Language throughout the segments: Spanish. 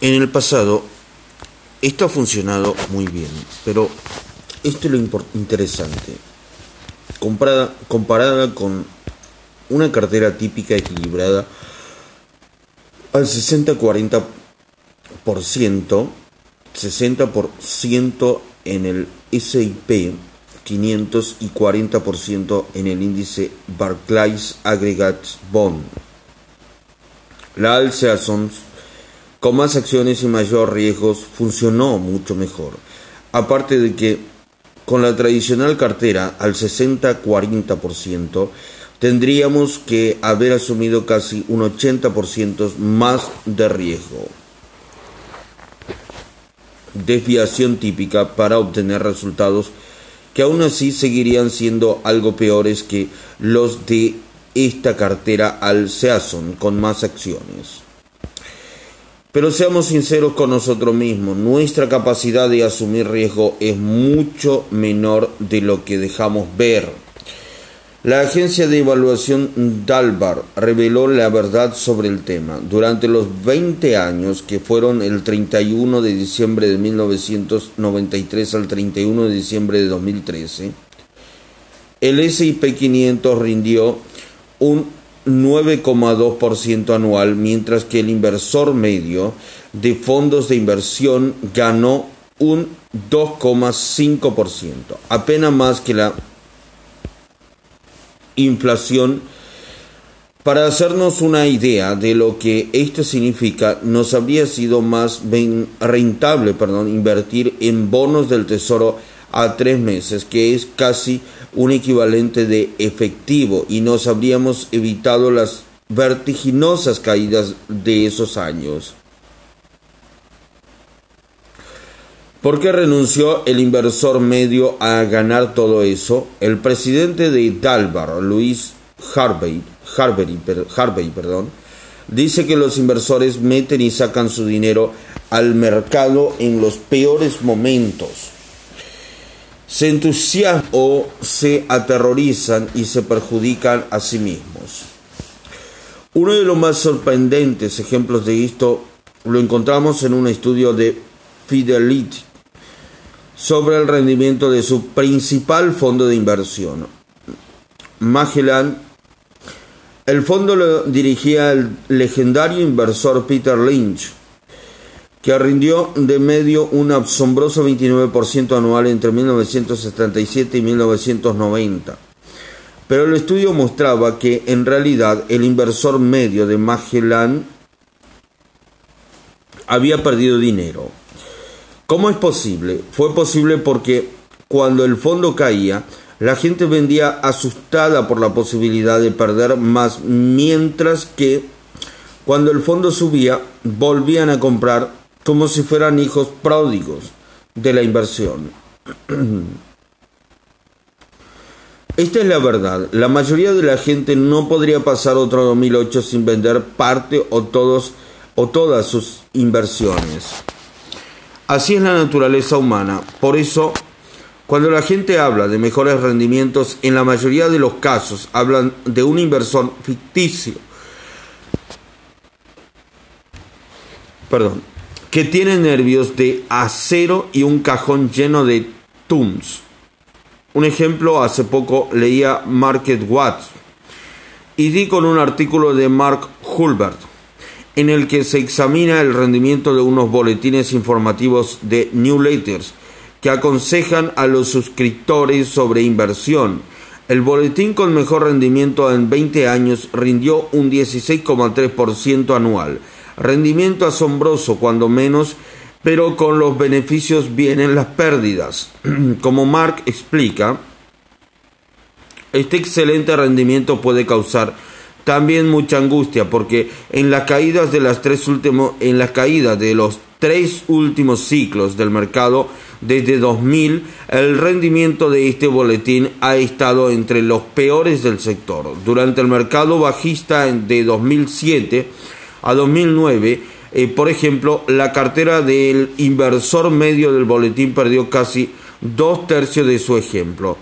En el pasado, esto ha funcionado muy bien, pero esto es lo interesante. Comparada, comparada con una cartera típica equilibrada al 60-40%, 60% en el SIP 500 y 40% en el índice Barclays Aggregates Bond. La alza con más acciones y mayor riesgos funcionó mucho mejor. Aparte de que con la tradicional cartera al 60-40% tendríamos que haber asumido casi un 80% más de riesgo. Desviación típica para obtener resultados que aún así seguirían siendo algo peores que los de esta cartera al Season con más acciones. Pero seamos sinceros con nosotros mismos, nuestra capacidad de asumir riesgo es mucho menor de lo que dejamos ver. La agencia de evaluación Dalbar reveló la verdad sobre el tema. Durante los 20 años que fueron el 31 de diciembre de 1993 al 31 de diciembre de 2013, el S&P 500 rindió un 9,2% anual, mientras que el inversor medio de fondos de inversión ganó un 2,5%, apenas más que la inflación. Para hacernos una idea de lo que esto significa, nos habría sido más rentable perdón, invertir en bonos del tesoro a tres meses, que es casi un equivalente de efectivo y nos habríamos evitado las vertiginosas caídas de esos años. ¿Por qué renunció el inversor medio a ganar todo eso? El presidente de Dalbar, Luis Harvey, Harvey, Harvey perdón, dice que los inversores meten y sacan su dinero al mercado en los peores momentos se entusiasman o se aterrorizan y se perjudican a sí mismos. Uno de los más sorprendentes ejemplos de esto lo encontramos en un estudio de Fidelity sobre el rendimiento de su principal fondo de inversión. Magellan, el fondo lo dirigía el legendario inversor Peter Lynch, que rindió de medio un asombroso 29% anual entre 1977 y 1990. Pero el estudio mostraba que en realidad el inversor medio de Magellan había perdido dinero. ¿Cómo es posible? Fue posible porque cuando el fondo caía, la gente vendía asustada por la posibilidad de perder más, mientras que cuando el fondo subía, volvían a comprar como si fueran hijos pródigos de la inversión. Esta es la verdad. La mayoría de la gente no podría pasar otro 2008 sin vender parte o todos o todas sus inversiones. Así es la naturaleza humana. Por eso, cuando la gente habla de mejores rendimientos, en la mayoría de los casos hablan de un inversor ficticio. Perdón, que tiene nervios de acero y un cajón lleno de tums. Un ejemplo, hace poco leía Market Watch y di con un artículo de Mark Hulbert en el que se examina el rendimiento de unos boletines informativos de newsletters que aconsejan a los suscriptores sobre inversión. El boletín con mejor rendimiento en 20 años rindió un 16,3% anual rendimiento asombroso cuando menos, pero con los beneficios vienen las pérdidas. Como Mark explica, este excelente rendimiento puede causar también mucha angustia porque en las caídas de las tres últimos en las caídas de los tres últimos ciclos del mercado desde 2000 el rendimiento de este boletín ha estado entre los peores del sector. Durante el mercado bajista de 2007 a 2009, eh, por ejemplo, la cartera del inversor medio del boletín perdió casi dos tercios de su ejemplo.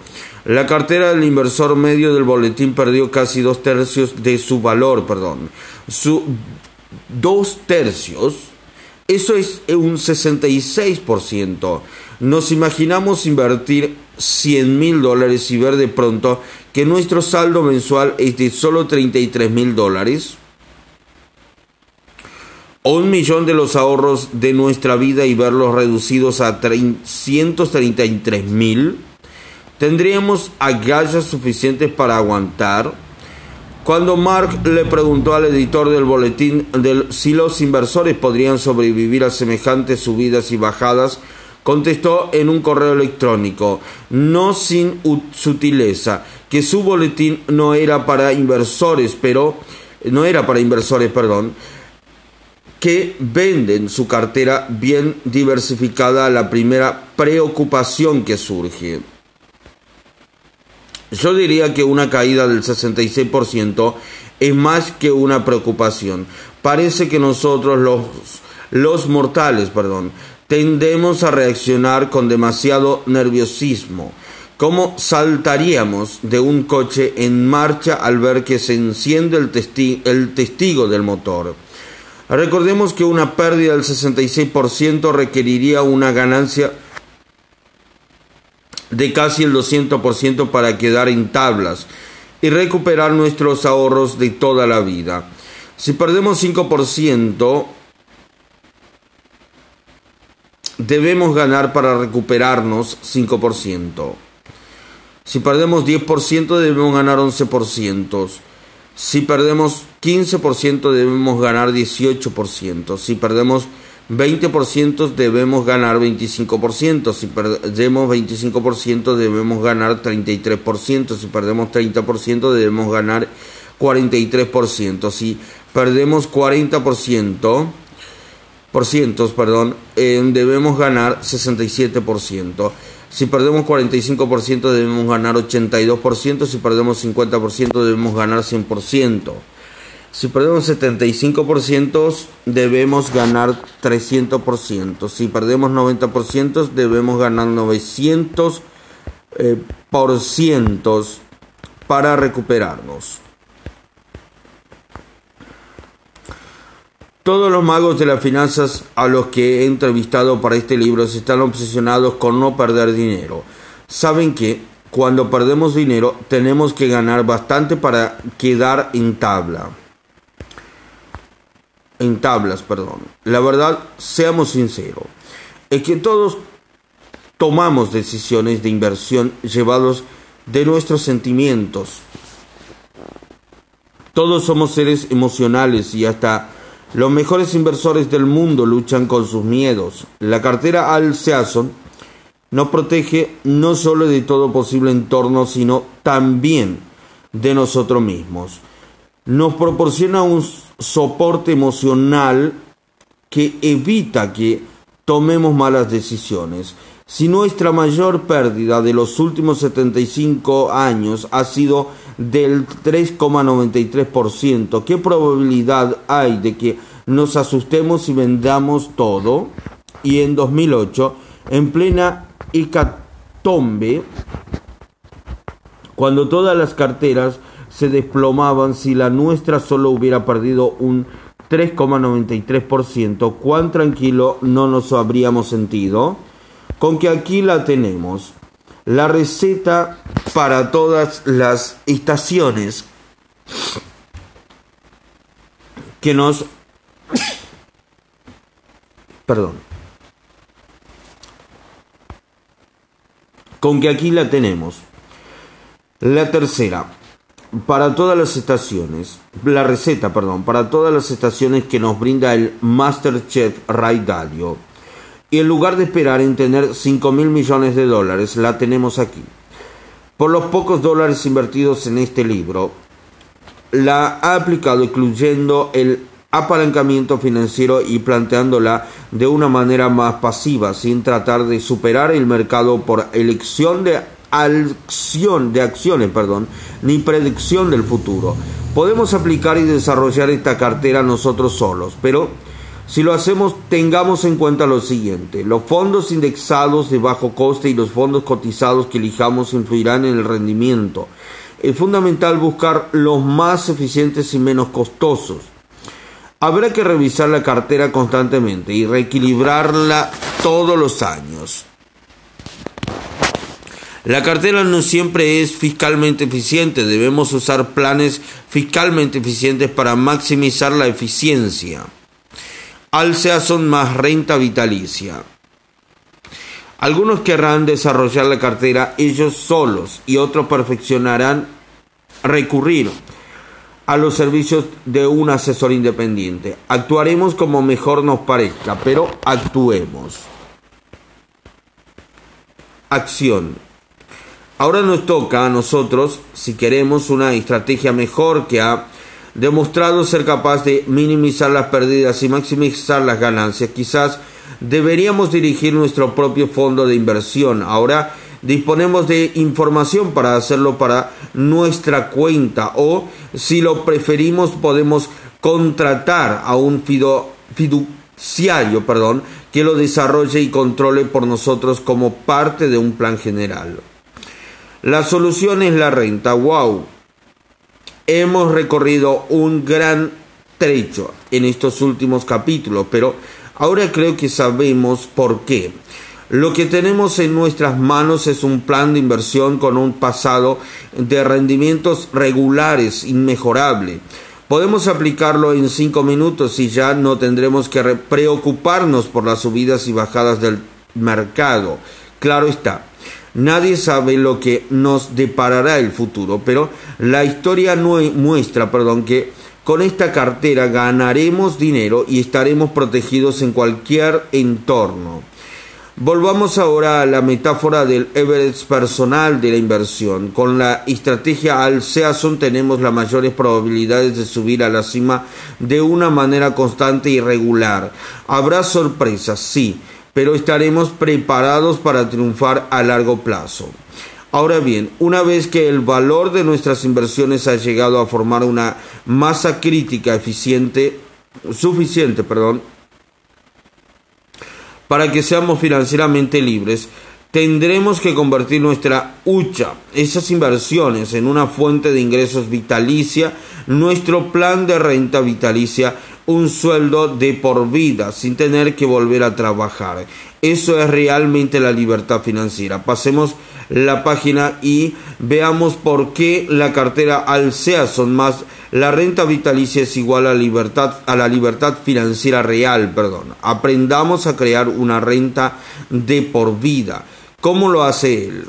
La cartera del inversor medio del boletín perdió casi dos tercios de su valor, perdón. Su, dos tercios Eso es un 66%. Nos imaginamos invertir 100 mil dólares y ver de pronto que nuestro saldo mensual es de solo 33 mil dólares. Un millón de los ahorros de nuestra vida y verlos reducidos a 333 mil. ¿Tendríamos agallas suficientes para aguantar? Cuando Mark le preguntó al editor del boletín si los inversores podrían sobrevivir a semejantes subidas y bajadas, contestó en un correo electrónico, no sin sutileza, que su boletín no era para inversores, pero no era para inversores, perdón, que venden su cartera bien diversificada a la primera preocupación que surge. Yo diría que una caída del 66% es más que una preocupación. Parece que nosotros los, los mortales, perdón, tendemos a reaccionar con demasiado nerviosismo. ¿Cómo saltaríamos de un coche en marcha al ver que se enciende el, el testigo del motor? Recordemos que una pérdida del 66% requeriría una ganancia de casi el 200% para quedar en tablas y recuperar nuestros ahorros de toda la vida. Si perdemos 5%, debemos ganar para recuperarnos 5%. Si perdemos 10%, debemos ganar 11%. Si perdemos 15%, debemos ganar 18%. Si perdemos 20% debemos ganar 25%, si perdemos 25% debemos ganar 33%, si perdemos 30% debemos ganar 43%, si perdemos 40%, por cientos, perdón, eh, debemos ganar 67%. Si perdemos 45% debemos ganar 82%, si perdemos 50% debemos ganar 100%. Si perdemos 75% debemos ganar 300%. Si perdemos 90% debemos ganar 900% eh, para recuperarnos. Todos los magos de las finanzas a los que he entrevistado para este libro están obsesionados con no perder dinero. Saben que cuando perdemos dinero tenemos que ganar bastante para quedar en tabla en tablas, perdón. La verdad, seamos sinceros, es que todos tomamos decisiones de inversión llevados de nuestros sentimientos. Todos somos seres emocionales y hasta los mejores inversores del mundo luchan con sus miedos. La cartera Al nos protege no solo de todo posible entorno, sino también de nosotros mismos. Nos proporciona un soporte emocional que evita que tomemos malas decisiones. Si nuestra mayor pérdida de los últimos 75 años ha sido del 3,93%, ¿qué probabilidad hay de que nos asustemos y vendamos todo? Y en 2008, en plena hecatombe, cuando todas las carteras se desplomaban si la nuestra solo hubiera perdido un 3,93%. ¿Cuán tranquilo no nos habríamos sentido? Con que aquí la tenemos. La receta para todas las estaciones que nos... Perdón. Con que aquí la tenemos. La tercera, para todas las estaciones, la receta, perdón, para todas las estaciones que nos brinda el Masterchef Ray Dalio. Y en lugar de esperar en tener 5 mil millones de dólares, la tenemos aquí. Por los pocos dólares invertidos en este libro, la ha aplicado incluyendo el apalancamiento financiero y planteándola de una manera más pasiva, sin tratar de superar el mercado por elección de acción de acciones, perdón, ni predicción del futuro. Podemos aplicar y desarrollar esta cartera nosotros solos, pero si lo hacemos, tengamos en cuenta lo siguiente. Los fondos indexados de bajo coste y los fondos cotizados que elijamos influirán en el rendimiento. Es fundamental buscar los más eficientes y menos costosos. Habrá que revisar la cartera constantemente y reequilibrarla todos los años. La cartera no siempre es fiscalmente eficiente, debemos usar planes fiscalmente eficientes para maximizar la eficiencia. Alsea son más renta vitalicia. Algunos querrán desarrollar la cartera ellos solos y otros perfeccionarán recurrir a los servicios de un asesor independiente. Actuaremos como mejor nos parezca, pero actuemos. Acción. Ahora nos toca a nosotros, si queremos una estrategia mejor que ha demostrado ser capaz de minimizar las pérdidas y maximizar las ganancias, quizás deberíamos dirigir nuestro propio fondo de inversión. Ahora disponemos de información para hacerlo para nuestra cuenta o si lo preferimos podemos contratar a un fiduciario perdón, que lo desarrolle y controle por nosotros como parte de un plan general. La solución es la renta. ¡Wow! Hemos recorrido un gran trecho en estos últimos capítulos, pero ahora creo que sabemos por qué. Lo que tenemos en nuestras manos es un plan de inversión con un pasado de rendimientos regulares, inmejorable. Podemos aplicarlo en cinco minutos y ya no tendremos que preocuparnos por las subidas y bajadas del mercado. Claro está, Nadie sabe lo que nos deparará el futuro, pero la historia muestra, perdón, que con esta cartera ganaremos dinero y estaremos protegidos en cualquier entorno. Volvamos ahora a la metáfora del average personal de la inversión. Con la estrategia al Season tenemos las mayores probabilidades de subir a la cima de una manera constante y regular. Habrá sorpresas, sí, pero estaremos preparados para triunfar a largo plazo. Ahora bien, una vez que el valor de nuestras inversiones ha llegado a formar una masa crítica eficiente, suficiente, perdón, para que seamos financieramente libres, tendremos que convertir nuestra hucha, esas inversiones, en una fuente de ingresos vitalicia, nuestro plan de renta vitalicia, un sueldo de por vida sin tener que volver a trabajar. Eso es realmente la libertad financiera. Pasemos la página y veamos por qué la cartera Alsea son más la renta vitalicia es igual a libertad a la libertad financiera real, perdón. Aprendamos a crear una renta de por vida. ¿Cómo lo hace él?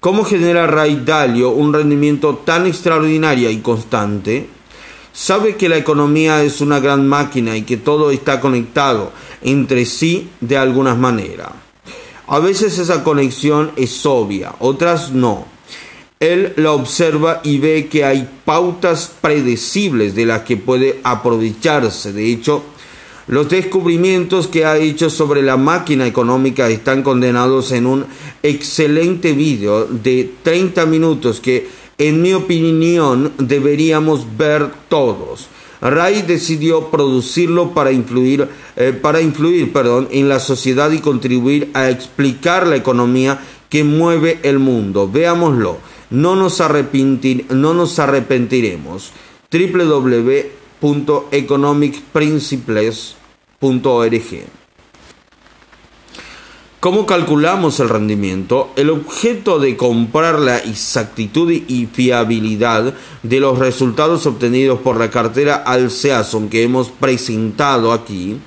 ¿Cómo genera Ray Dalio un rendimiento tan extraordinario y constante? Sabe que la economía es una gran máquina y que todo está conectado entre sí de alguna manera. A veces esa conexión es obvia, otras no. Él la observa y ve que hay pautas predecibles de las que puede aprovecharse. De hecho, los descubrimientos que ha hecho sobre la máquina económica están condenados en un excelente vídeo de 30 minutos que en mi opinión, deberíamos ver todos. Ray decidió producirlo para influir, eh, para influir perdón, en la sociedad y contribuir a explicar la economía que mueve el mundo. Veámoslo. No nos, no nos arrepentiremos. www.economicprinciples.org ¿Cómo calculamos el rendimiento? El objeto de comprar la exactitud y fiabilidad de los resultados obtenidos por la cartera Alseason que hemos presentado aquí,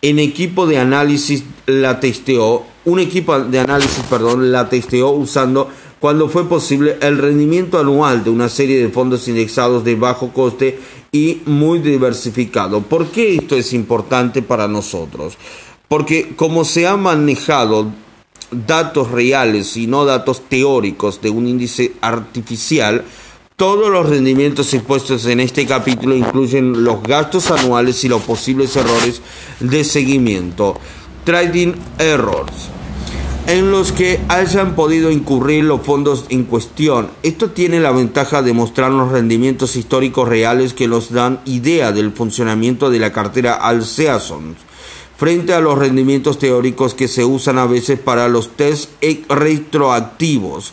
en equipo de análisis la testeó, un equipo de análisis, perdón, la testeó usando cuando fue posible el rendimiento anual de una serie de fondos indexados de bajo coste y muy diversificado. ¿Por qué esto es importante para nosotros? Porque como se han manejado datos reales y no datos teóricos de un índice artificial, todos los rendimientos expuestos en este capítulo incluyen los gastos anuales y los posibles errores de seguimiento, trading errors, en los que hayan podido incurrir los fondos en cuestión. Esto tiene la ventaja de mostrar los rendimientos históricos reales que nos dan idea del funcionamiento de la cartera Alseasons frente a los rendimientos teóricos que se usan a veces para los test retroactivos,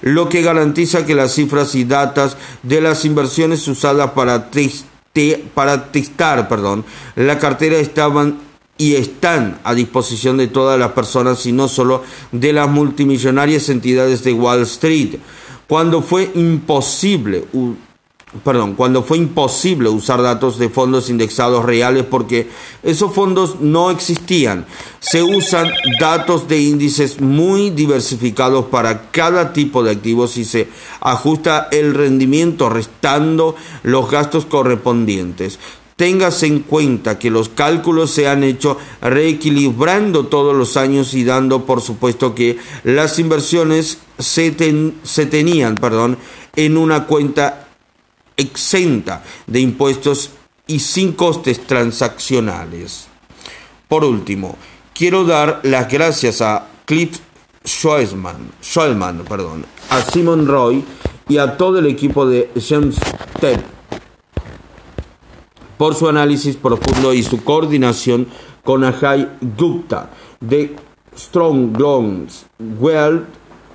lo que garantiza que las cifras y datas de las inversiones usadas para testar perdón, la cartera estaban y están a disposición de todas las personas y no solo de las multimillonarias entidades de Wall Street. Cuando fue imposible perdón, cuando fue imposible usar datos de fondos indexados reales porque esos fondos no existían. Se usan datos de índices muy diversificados para cada tipo de activos y se ajusta el rendimiento restando los gastos correspondientes. Téngase en cuenta que los cálculos se han hecho reequilibrando todos los años y dando por supuesto que las inversiones se, se tenían perdón, en una cuenta exenta de impuestos y sin costes transaccionales. Por último, quiero dar las gracias a Cliff Schwellman, perdón, a Simon Roy y a todo el equipo de James Tech por su análisis profundo y su coordinación con Ajay Gupta de Strong Loans Wealth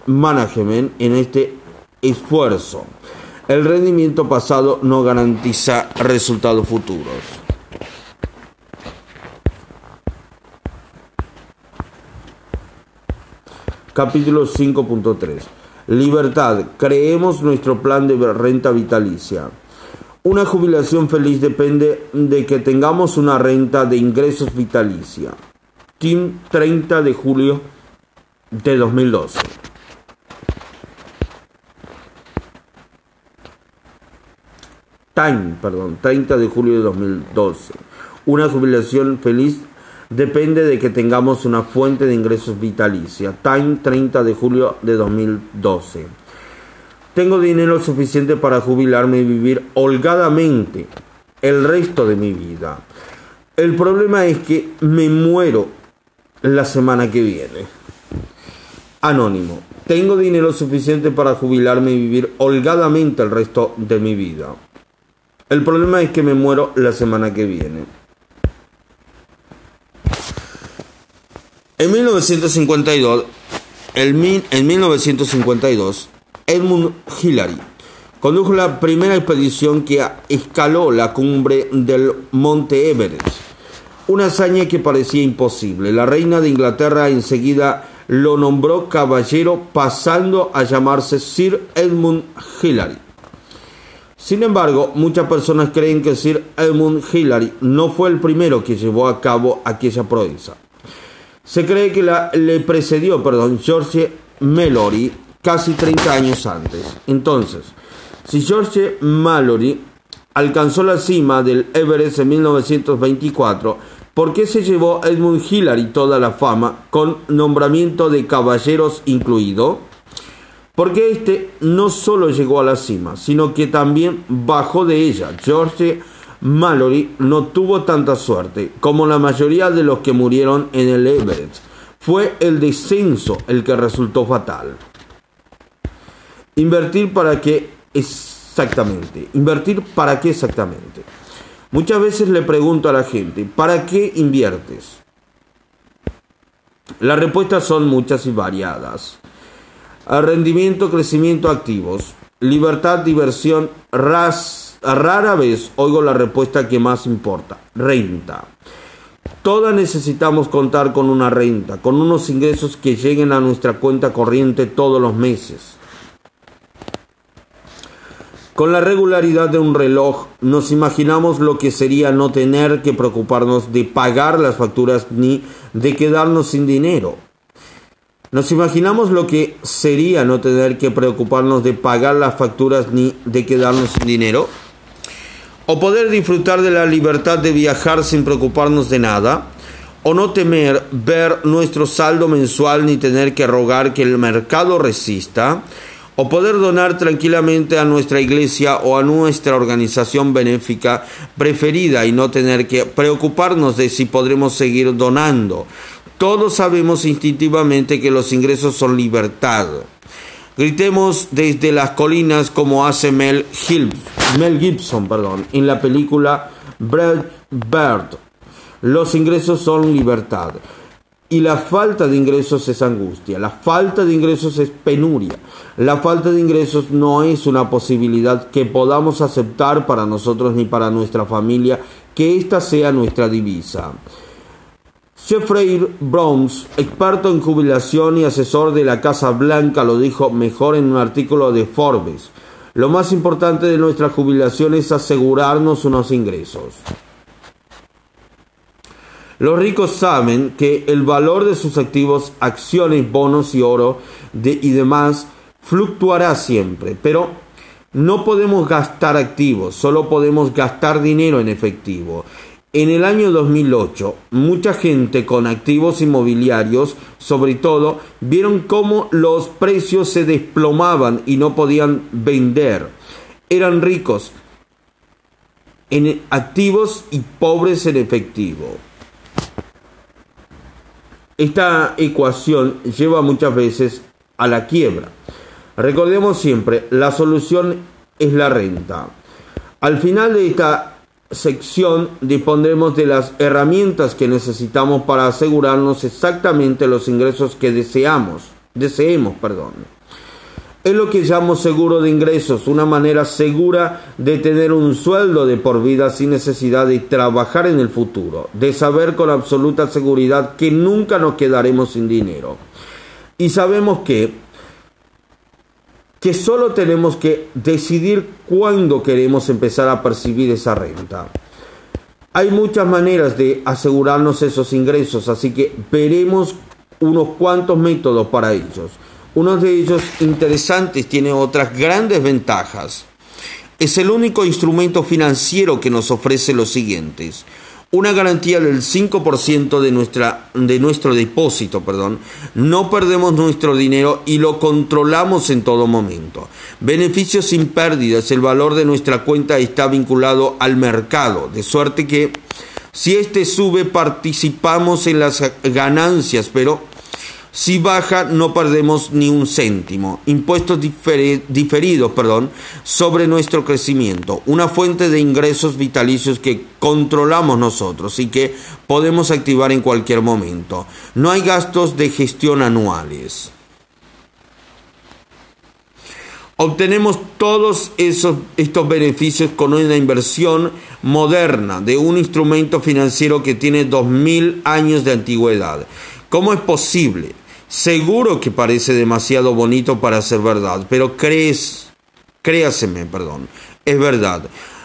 Management en este esfuerzo. El rendimiento pasado no garantiza resultados futuros. Capítulo 5.3. Libertad. Creemos nuestro plan de renta vitalicia. Una jubilación feliz depende de que tengamos una renta de ingresos vitalicia. Team 30 de julio de 2012. Time, perdón, 30 de julio de 2012. Una jubilación feliz depende de que tengamos una fuente de ingresos vitalicia. Time, 30 de julio de 2012. Tengo dinero suficiente para jubilarme y vivir holgadamente el resto de mi vida. El problema es que me muero la semana que viene. Anónimo. Tengo dinero suficiente para jubilarme y vivir holgadamente el resto de mi vida. El problema es que me muero la semana que viene. En 1952, en 1952, Edmund Hillary condujo la primera expedición que escaló la cumbre del Monte Everest. Una hazaña que parecía imposible. La reina de Inglaterra enseguida lo nombró caballero pasando a llamarse Sir Edmund Hillary. Sin embargo, muchas personas creen que Sir Edmund Hillary no fue el primero que llevó a cabo aquella proeza. Se cree que la, le precedió, perdón, George Mallory casi 30 años antes. Entonces, si George Mallory alcanzó la cima del Everest en 1924, ¿por qué se llevó Edmund Hillary toda la fama con nombramiento de caballeros incluido? Porque este no solo llegó a la cima, sino que también bajó de ella. George Mallory no tuvo tanta suerte como la mayoría de los que murieron en el Everest. Fue el descenso el que resultó fatal. Invertir para qué exactamente. Invertir para qué exactamente. Muchas veces le pregunto a la gente, ¿para qué inviertes? Las respuestas son muchas y variadas rendimiento, crecimiento, activos, libertad, diversión, ras, rara vez oigo la respuesta que más importa, renta. Todas necesitamos contar con una renta, con unos ingresos que lleguen a nuestra cuenta corriente todos los meses. Con la regularidad de un reloj nos imaginamos lo que sería no tener que preocuparnos de pagar las facturas ni de quedarnos sin dinero. Nos imaginamos lo que sería no tener que preocuparnos de pagar las facturas ni de quedarnos sin dinero. O poder disfrutar de la libertad de viajar sin preocuparnos de nada. O no temer ver nuestro saldo mensual ni tener que rogar que el mercado resista. O poder donar tranquilamente a nuestra iglesia o a nuestra organización benéfica preferida y no tener que preocuparnos de si podremos seguir donando todos sabemos instintivamente que los ingresos son libertad. Gritemos desde las colinas como hace Mel, Mel Gibson perdón, en la película Bird. Los ingresos son libertad. Y la falta de ingresos es angustia, la falta de ingresos es penuria, la falta de ingresos no es una posibilidad que podamos aceptar para nosotros ni para nuestra familia, que esta sea nuestra divisa. Jeffrey Browns, experto en jubilación y asesor de la Casa Blanca, lo dijo mejor en un artículo de Forbes. Lo más importante de nuestra jubilación es asegurarnos unos ingresos. Los ricos saben que el valor de sus activos, acciones, bonos y oro y demás fluctuará siempre, pero no podemos gastar activos, solo podemos gastar dinero en efectivo. En el año 2008, mucha gente con activos inmobiliarios, sobre todo, vieron cómo los precios se desplomaban y no podían vender. Eran ricos en activos y pobres en efectivo. Esta ecuación lleva muchas veces a la quiebra. Recordemos siempre, la solución es la renta. Al final de esta sección dispondremos de las herramientas que necesitamos para asegurarnos exactamente los ingresos que deseamos, deseemos, perdón. Es lo que llamo seguro de ingresos, una manera segura de tener un sueldo de por vida sin necesidad de trabajar en el futuro, de saber con absoluta seguridad que nunca nos quedaremos sin dinero. Y sabemos que que solo tenemos que decidir cuándo queremos empezar a percibir esa renta. Hay muchas maneras de asegurarnos esos ingresos, así que veremos unos cuantos métodos para ellos. Uno de ellos interesantes tiene otras grandes ventajas. Es el único instrumento financiero que nos ofrece los siguientes. Una garantía del 5% de, nuestra, de nuestro depósito, perdón. No perdemos nuestro dinero y lo controlamos en todo momento. Beneficios sin pérdidas. El valor de nuestra cuenta está vinculado al mercado, de suerte que si este sube participamos en las ganancias, pero si baja, no perdemos ni un céntimo. Impuestos diferidos perdón, sobre nuestro crecimiento. Una fuente de ingresos vitalicios que controlamos nosotros y que podemos activar en cualquier momento. No hay gastos de gestión anuales. Obtenemos todos esos, estos beneficios con una inversión moderna de un instrumento financiero que tiene 2.000 años de antigüedad. ¿Cómo es posible? Seguro que parece demasiado bonito para ser verdad, pero crees, créaseme, perdón, es verdad.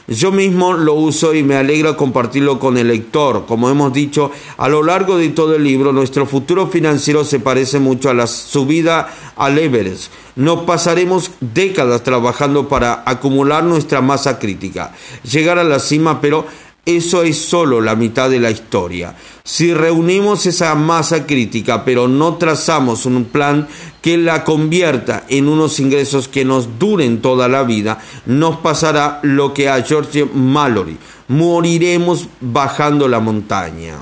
Yo mismo lo uso y me alegra compartirlo con el lector. Como hemos dicho, a lo largo de todo el libro, nuestro futuro financiero se parece mucho a la subida al Everest. No pasaremos décadas trabajando para acumular nuestra masa crítica, llegar a la cima, pero eso es solo la mitad de la historia. Si reunimos esa masa crítica, pero no trazamos un plan que la convierta en unos ingresos que nos duren toda la vida, nos pasará lo que a George Mallory. Moriremos bajando la montaña.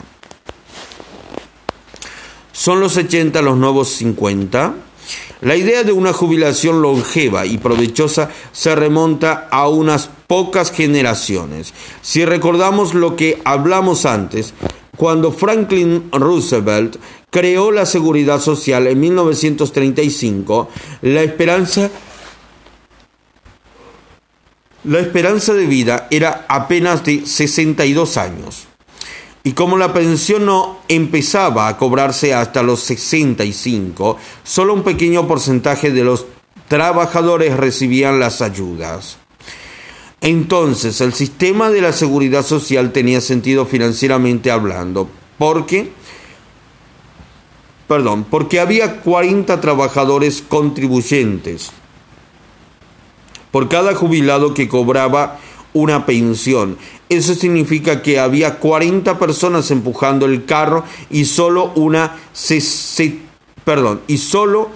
¿Son los 80 los nuevos 50? La idea de una jubilación longeva y provechosa se remonta a unas pocas generaciones. Si recordamos lo que hablamos antes, cuando Franklin Roosevelt creó la seguridad social en 1935, la esperanza la esperanza de vida era apenas de 62 años. Y como la pensión no empezaba a cobrarse hasta los 65, solo un pequeño porcentaje de los trabajadores recibían las ayudas. Entonces, el sistema de la seguridad social tenía sentido financieramente hablando, porque perdón, porque había 40 trabajadores contribuyentes por cada jubilado que cobraba una pensión. Eso significa que había 40 personas empujando el carro y solo una perdón, y solo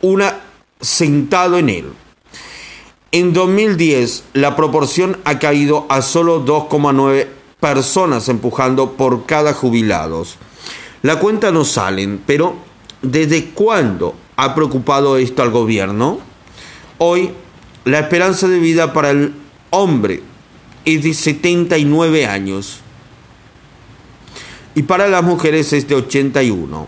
una sentado en él. En 2010 la proporción ha caído a solo 2,9 personas empujando por cada jubilados. La cuenta no salen, pero ¿desde cuándo ha preocupado esto al gobierno? Hoy la esperanza de vida para el hombre es de 79 años. y para las mujeres es de 81.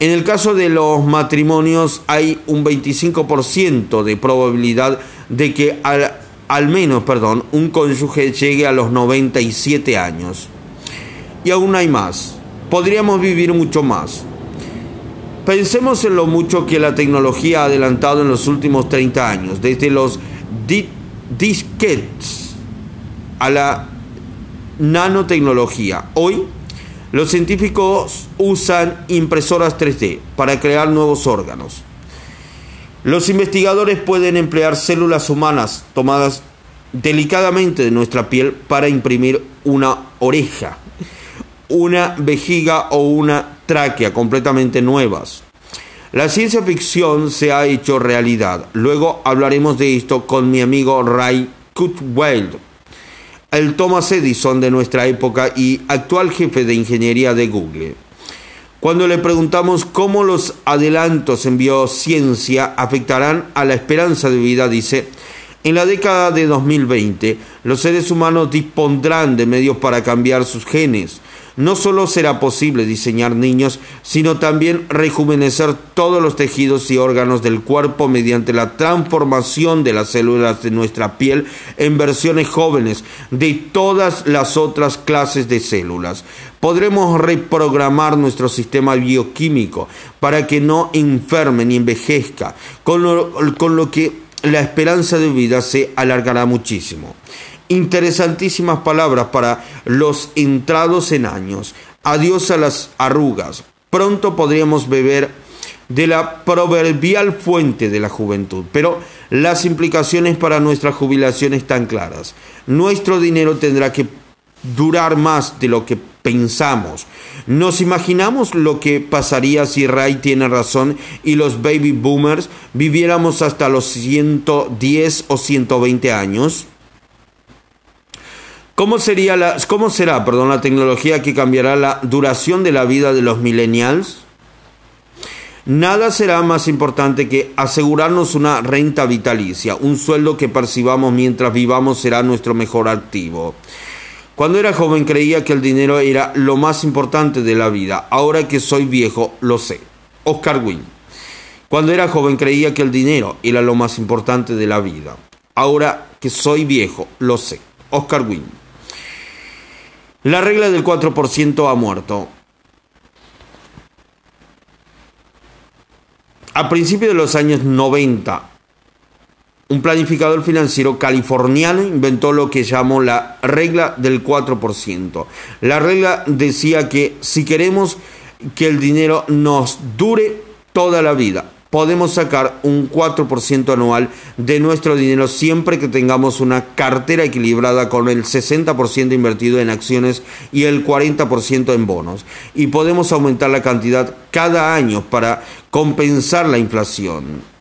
En el caso de los matrimonios hay un 25% de probabilidad de que al, al menos perdón, un cónyuge llegue a los 97 años. Y aún hay más. Podríamos vivir mucho más. Pensemos en lo mucho que la tecnología ha adelantado en los últimos 30 años, desde los disquets a la nanotecnología. Hoy los científicos usan impresoras 3D para crear nuevos órganos. Los investigadores pueden emplear células humanas tomadas delicadamente de nuestra piel para imprimir una oreja, una vejiga o una tráquea completamente nuevas. La ciencia ficción se ha hecho realidad. Luego hablaremos de esto con mi amigo Ray Kurzweil el Thomas Edison de nuestra época y actual jefe de ingeniería de Google. Cuando le preguntamos cómo los adelantos en biociencia afectarán a la esperanza de vida, dice, en la década de 2020 los seres humanos dispondrán de medios para cambiar sus genes, no solo será posible diseñar niños, sino también rejuvenecer todos los tejidos y órganos del cuerpo mediante la transformación de las células de nuestra piel en versiones jóvenes de todas las otras clases de células. Podremos reprogramar nuestro sistema bioquímico para que no enferme ni envejezca, con lo, con lo que la esperanza de vida se alargará muchísimo. Interesantísimas palabras para los entrados en años. Adiós a las arrugas. Pronto podríamos beber de la proverbial fuente de la juventud, pero las implicaciones para nuestra jubilación están claras. Nuestro dinero tendrá que durar más de lo que pensamos. Nos imaginamos lo que pasaría si Ray tiene razón y los baby boomers viviéramos hasta los 110 o 120 años. ¿Cómo, sería la, ¿Cómo será perdón, la tecnología que cambiará la duración de la vida de los millennials? Nada será más importante que asegurarnos una renta vitalicia, un sueldo que percibamos mientras vivamos será nuestro mejor activo. Cuando era joven creía que el dinero era lo más importante de la vida, ahora que soy viejo lo sé. Oscar Wynne. Cuando era joven creía que el dinero era lo más importante de la vida, ahora que soy viejo lo sé. Oscar Wynne. La regla del 4% ha muerto. A principios de los años 90, un planificador financiero californiano inventó lo que llamó la regla del 4%. La regla decía que si queremos que el dinero nos dure toda la vida, podemos sacar un 4% anual de nuestro dinero siempre que tengamos una cartera equilibrada con el 60% invertido en acciones y el 40% en bonos. Y podemos aumentar la cantidad cada año para compensar la inflación.